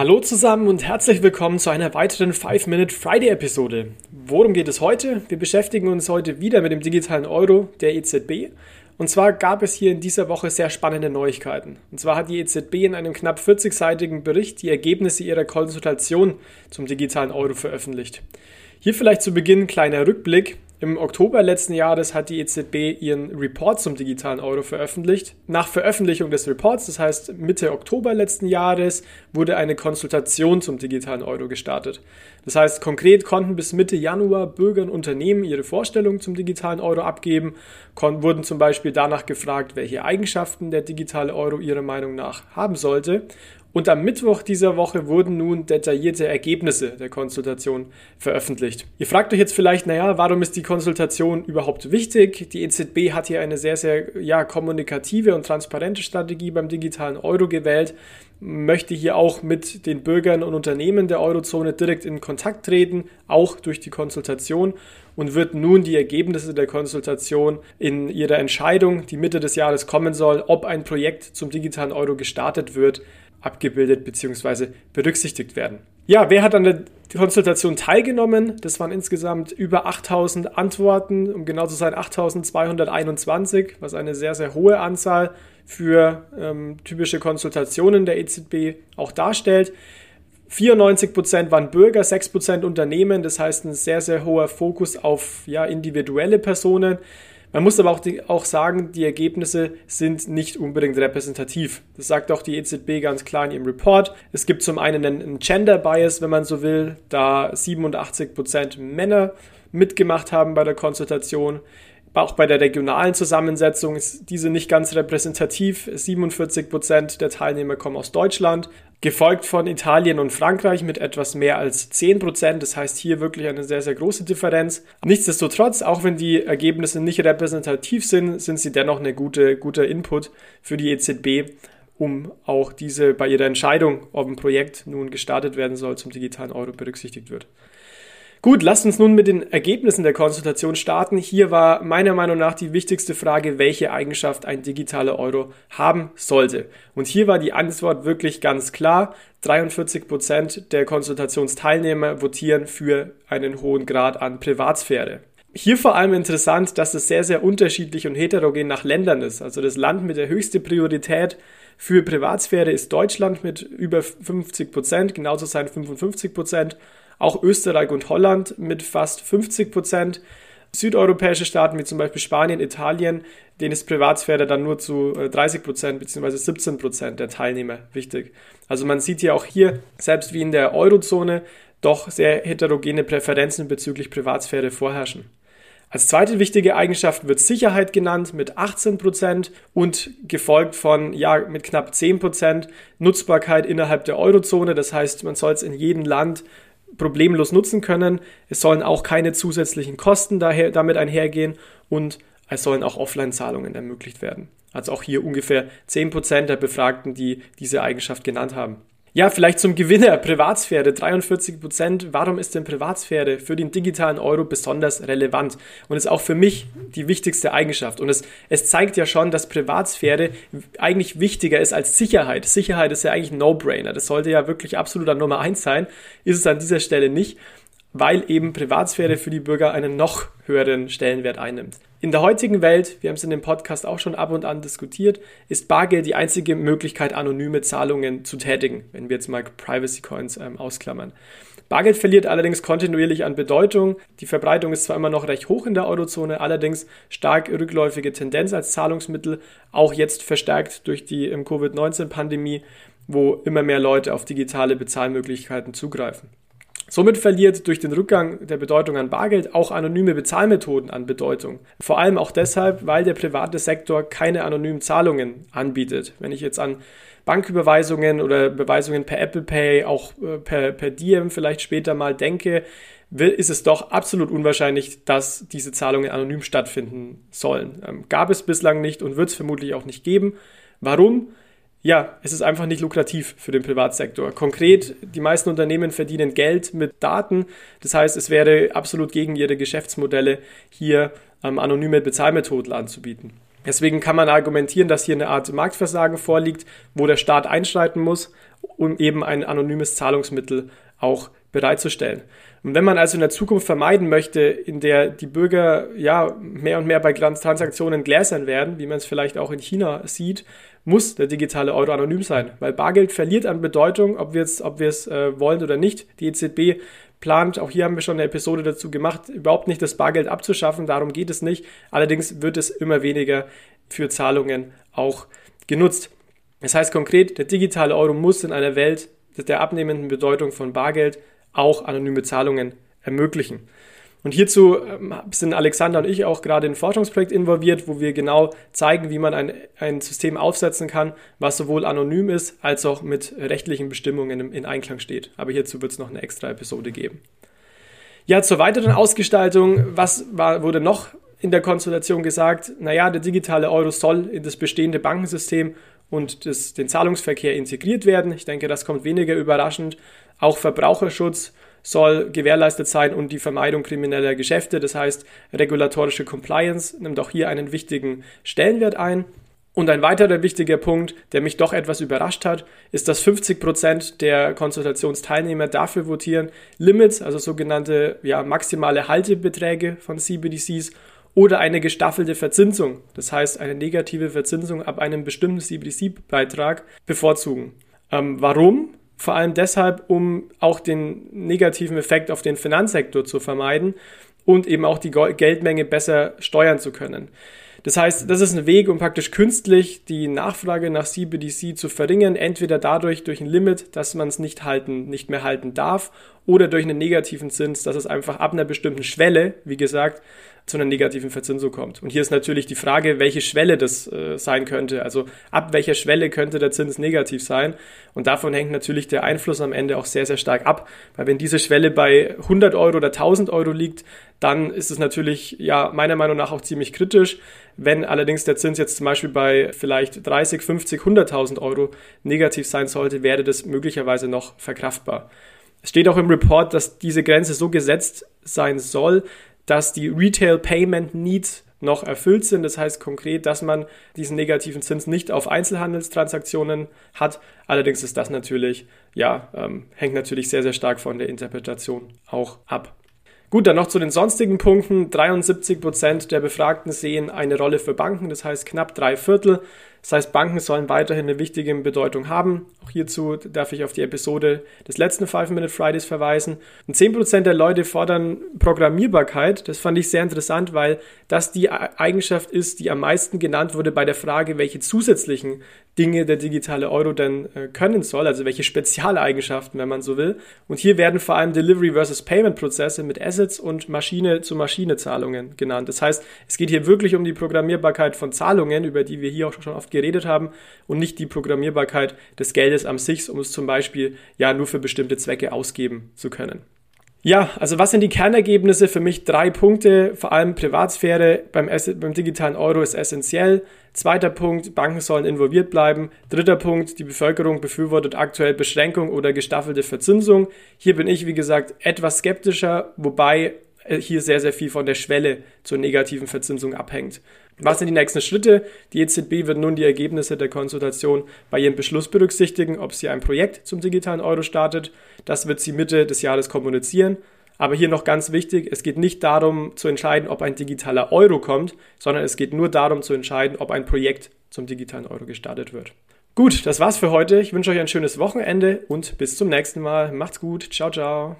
Hallo zusammen und herzlich willkommen zu einer weiteren 5-Minute Friday-Episode. Worum geht es heute? Wir beschäftigen uns heute wieder mit dem digitalen Euro der EZB. Und zwar gab es hier in dieser Woche sehr spannende Neuigkeiten. Und zwar hat die EZB in einem knapp 40-seitigen Bericht die Ergebnisse ihrer Konsultation zum digitalen Euro veröffentlicht. Hier vielleicht zu Beginn ein kleiner Rückblick. Im Oktober letzten Jahres hat die EZB ihren Report zum digitalen Euro veröffentlicht. Nach Veröffentlichung des Reports, das heißt Mitte Oktober letzten Jahres, wurde eine Konsultation zum digitalen Euro gestartet. Das heißt, konkret konnten bis Mitte Januar Bürger und Unternehmen ihre Vorstellungen zum digitalen Euro abgeben, wurden zum Beispiel danach gefragt, welche Eigenschaften der digitale Euro ihrer Meinung nach haben sollte und am Mittwoch dieser Woche wurden nun detaillierte Ergebnisse der Konsultation veröffentlicht. Ihr fragt euch jetzt vielleicht, naja, warum ist die Konsultation überhaupt wichtig? Die EZB hat hier eine sehr, sehr ja, kommunikative und transparente Strategie beim digitalen Euro gewählt, möchte hier auch mit den Bürgern und Unternehmen der Eurozone direkt in Kontakt treten, auch durch die Konsultation und wird nun die Ergebnisse der Konsultation in ihrer Entscheidung, die Mitte des Jahres kommen soll, ob ein Projekt zum digitalen Euro gestartet wird, abgebildet bzw. berücksichtigt werden. Ja, wer hat an der Konsultation teilgenommen? Das waren insgesamt über 8000 Antworten, um genau zu sein 8221, was eine sehr, sehr hohe Anzahl für ähm, typische Konsultationen der EZB auch darstellt. 94% waren Bürger, 6% Unternehmen, das heißt ein sehr, sehr hoher Fokus auf ja, individuelle Personen. Man muss aber auch, die, auch sagen, die Ergebnisse sind nicht unbedingt repräsentativ. Das sagt auch die EZB ganz klar in ihrem Report. Es gibt zum einen einen Gender Bias, wenn man so will, da 87% Männer mitgemacht haben bei der Konsultation. Auch bei der regionalen Zusammensetzung ist diese nicht ganz repräsentativ. 47 Prozent der Teilnehmer kommen aus Deutschland, gefolgt von Italien und Frankreich mit etwas mehr als 10 Prozent. Das heißt hier wirklich eine sehr, sehr große Differenz. Nichtsdestotrotz, auch wenn die Ergebnisse nicht repräsentativ sind, sind sie dennoch ein gute, guter Input für die EZB, um auch diese bei ihrer Entscheidung, ob ein Projekt nun gestartet werden soll, zum digitalen Euro berücksichtigt wird. Gut, lasst uns nun mit den Ergebnissen der Konsultation starten. Hier war meiner Meinung nach die wichtigste Frage, welche Eigenschaft ein digitaler Euro haben sollte. Und hier war die Antwort wirklich ganz klar. 43 Prozent der Konsultationsteilnehmer votieren für einen hohen Grad an Privatsphäre. Hier vor allem interessant, dass es sehr, sehr unterschiedlich und heterogen nach Ländern ist. Also das Land mit der höchsten Priorität für Privatsphäre ist Deutschland mit über 50 Prozent, genauso sein 55 Prozent auch Österreich und Holland mit fast 50 Prozent. Südeuropäische Staaten wie zum Beispiel Spanien, Italien, denen ist Privatsphäre dann nur zu 30 äh, Prozent bzw. 17 Prozent der Teilnehmer wichtig. Also man sieht ja auch hier, selbst wie in der Eurozone, doch sehr heterogene Präferenzen bezüglich Privatsphäre vorherrschen. Als zweite wichtige Eigenschaft wird Sicherheit genannt mit 18% und gefolgt von, ja, mit knapp 10% Nutzbarkeit innerhalb der Eurozone. Das heißt, man soll es in jedem Land problemlos nutzen können. Es sollen auch keine zusätzlichen Kosten daher, damit einhergehen und es sollen auch Offline-Zahlungen ermöglicht werden. Also auch hier ungefähr 10% der Befragten, die diese Eigenschaft genannt haben. Ja, vielleicht zum Gewinner Privatsphäre, 43 Prozent. Warum ist denn Privatsphäre für den digitalen Euro besonders relevant? Und ist auch für mich die wichtigste Eigenschaft. Und es, es zeigt ja schon, dass Privatsphäre eigentlich wichtiger ist als Sicherheit. Sicherheit ist ja eigentlich ein No-Brainer. Das sollte ja wirklich absolut an Nummer eins sein. Ist es an dieser Stelle nicht weil eben Privatsphäre für die Bürger einen noch höheren Stellenwert einnimmt. In der heutigen Welt, wir haben es in dem Podcast auch schon ab und an diskutiert, ist Bargeld die einzige Möglichkeit, anonyme Zahlungen zu tätigen, wenn wir jetzt mal Privacy Coins ähm, ausklammern. Bargeld verliert allerdings kontinuierlich an Bedeutung. Die Verbreitung ist zwar immer noch recht hoch in der Eurozone, allerdings stark rückläufige Tendenz als Zahlungsmittel, auch jetzt verstärkt durch die ähm, Covid-19-Pandemie, wo immer mehr Leute auf digitale Bezahlmöglichkeiten zugreifen. Somit verliert durch den Rückgang der Bedeutung an Bargeld auch anonyme Bezahlmethoden an Bedeutung. Vor allem auch deshalb, weil der private Sektor keine anonymen Zahlungen anbietet. Wenn ich jetzt an Banküberweisungen oder Überweisungen per Apple Pay, auch äh, per, per Diem vielleicht später mal denke, ist es doch absolut unwahrscheinlich, dass diese Zahlungen anonym stattfinden sollen. Ähm, gab es bislang nicht und wird es vermutlich auch nicht geben. Warum? Ja, es ist einfach nicht lukrativ für den Privatsektor. Konkret, die meisten Unternehmen verdienen Geld mit Daten. Das heißt, es wäre absolut gegen ihre Geschäftsmodelle, hier ähm, anonyme Bezahlmethoden anzubieten. Deswegen kann man argumentieren, dass hier eine Art Marktversagen vorliegt, wo der Staat einschreiten muss um eben ein anonymes Zahlungsmittel auch bereitzustellen. Und wenn man also in der Zukunft vermeiden möchte, in der die Bürger ja mehr und mehr bei Transaktionen gläsern werden, wie man es vielleicht auch in China sieht, muss der digitale Euro anonym sein, weil Bargeld verliert an Bedeutung, ob wir es, ob äh, wollen oder nicht. Die EZB plant, auch hier haben wir schon eine Episode dazu gemacht, überhaupt nicht das Bargeld abzuschaffen, darum geht es nicht. Allerdings wird es immer weniger für Zahlungen auch genutzt. Das heißt konkret, der digitale Euro muss in einer Welt der abnehmenden Bedeutung von Bargeld auch anonyme Zahlungen ermöglichen. Und hierzu ähm, sind Alexander und ich auch gerade in ein Forschungsprojekt involviert, wo wir genau zeigen, wie man ein, ein System aufsetzen kann, was sowohl anonym ist, als auch mit rechtlichen Bestimmungen in Einklang steht. Aber hierzu wird es noch eine extra Episode geben. Ja, zur weiteren Ausgestaltung, was war, wurde noch in der Konsultation gesagt? Naja, der digitale Euro soll in das bestehende Bankensystem und das, den Zahlungsverkehr integriert werden. Ich denke, das kommt weniger überraschend. Auch Verbraucherschutz soll gewährleistet sein und die Vermeidung krimineller Geschäfte. Das heißt, regulatorische Compliance nimmt auch hier einen wichtigen Stellenwert ein. Und ein weiterer wichtiger Punkt, der mich doch etwas überrascht hat, ist, dass 50 Prozent der Konsultationsteilnehmer dafür votieren, Limits, also sogenannte ja, maximale Haltebeträge von CBDCs oder eine gestaffelte Verzinsung, das heißt eine negative Verzinsung ab einem bestimmten CBDC-Beitrag bevorzugen. Ähm, warum? Vor allem deshalb, um auch den negativen Effekt auf den Finanzsektor zu vermeiden und eben auch die Geldmenge besser steuern zu können. Das heißt, das ist ein Weg, um praktisch künstlich die Nachfrage nach CBDC zu verringern, entweder dadurch durch ein Limit, dass man es nicht halten, nicht mehr halten darf, oder durch einen negativen Zins, dass es einfach ab einer bestimmten Schwelle, wie gesagt, zu einer negativen Verzinsung kommt. Und hier ist natürlich die Frage, welche Schwelle das äh, sein könnte. Also ab welcher Schwelle könnte der Zins negativ sein? Und davon hängt natürlich der Einfluss am Ende auch sehr, sehr stark ab. Weil wenn diese Schwelle bei 100 Euro oder 1000 Euro liegt, dann ist es natürlich, ja, meiner Meinung nach auch ziemlich kritisch. Wenn allerdings der Zins jetzt zum Beispiel bei vielleicht 30, 50, 100.000 Euro negativ sein sollte, wäre das möglicherweise noch verkraftbar. Es steht auch im Report, dass diese Grenze so gesetzt sein soll, dass die Retail Payment Needs noch erfüllt sind. Das heißt konkret, dass man diesen negativen Zins nicht auf Einzelhandelstransaktionen hat. Allerdings ist das natürlich, ja, ähm, hängt natürlich sehr, sehr stark von der Interpretation auch ab. Gut, dann noch zu den sonstigen Punkten. 73 Prozent der Befragten sehen eine Rolle für Banken, das heißt knapp drei Viertel. Das heißt, Banken sollen weiterhin eine wichtige Bedeutung haben. Auch hierzu darf ich auf die Episode des letzten Five minute Fridays verweisen. Und 10% der Leute fordern Programmierbarkeit. Das fand ich sehr interessant, weil das die Eigenschaft ist, die am meisten genannt wurde bei der Frage, welche zusätzlichen Dinge der digitale Euro denn äh, können soll, also welche Spezialeigenschaften, wenn man so will. Und hier werden vor allem Delivery versus Payment Prozesse mit Assets und Maschine-zu-Maschine-Zahlungen genannt. Das heißt, es geht hier wirklich um die Programmierbarkeit von Zahlungen, über die wir hier auch schon oft geredet haben und nicht die Programmierbarkeit des Geldes am sich, um es zum Beispiel ja nur für bestimmte Zwecke ausgeben zu können. Ja, also was sind die Kernergebnisse? Für mich drei Punkte. Vor allem Privatsphäre beim, beim, digitalen Euro ist essentiell. Zweiter Punkt, Banken sollen involviert bleiben. Dritter Punkt, die Bevölkerung befürwortet aktuell Beschränkung oder gestaffelte Verzinsung. Hier bin ich, wie gesagt, etwas skeptischer, wobei hier sehr, sehr viel von der Schwelle zur negativen Verzinsung abhängt. Was sind die nächsten Schritte? Die EZB wird nun die Ergebnisse der Konsultation bei ihrem Beschluss berücksichtigen, ob sie ein Projekt zum digitalen Euro startet. Das wird sie Mitte des Jahres kommunizieren. Aber hier noch ganz wichtig, es geht nicht darum zu entscheiden, ob ein digitaler Euro kommt, sondern es geht nur darum zu entscheiden, ob ein Projekt zum digitalen Euro gestartet wird. Gut, das war's für heute. Ich wünsche euch ein schönes Wochenende und bis zum nächsten Mal. Macht's gut. Ciao, ciao.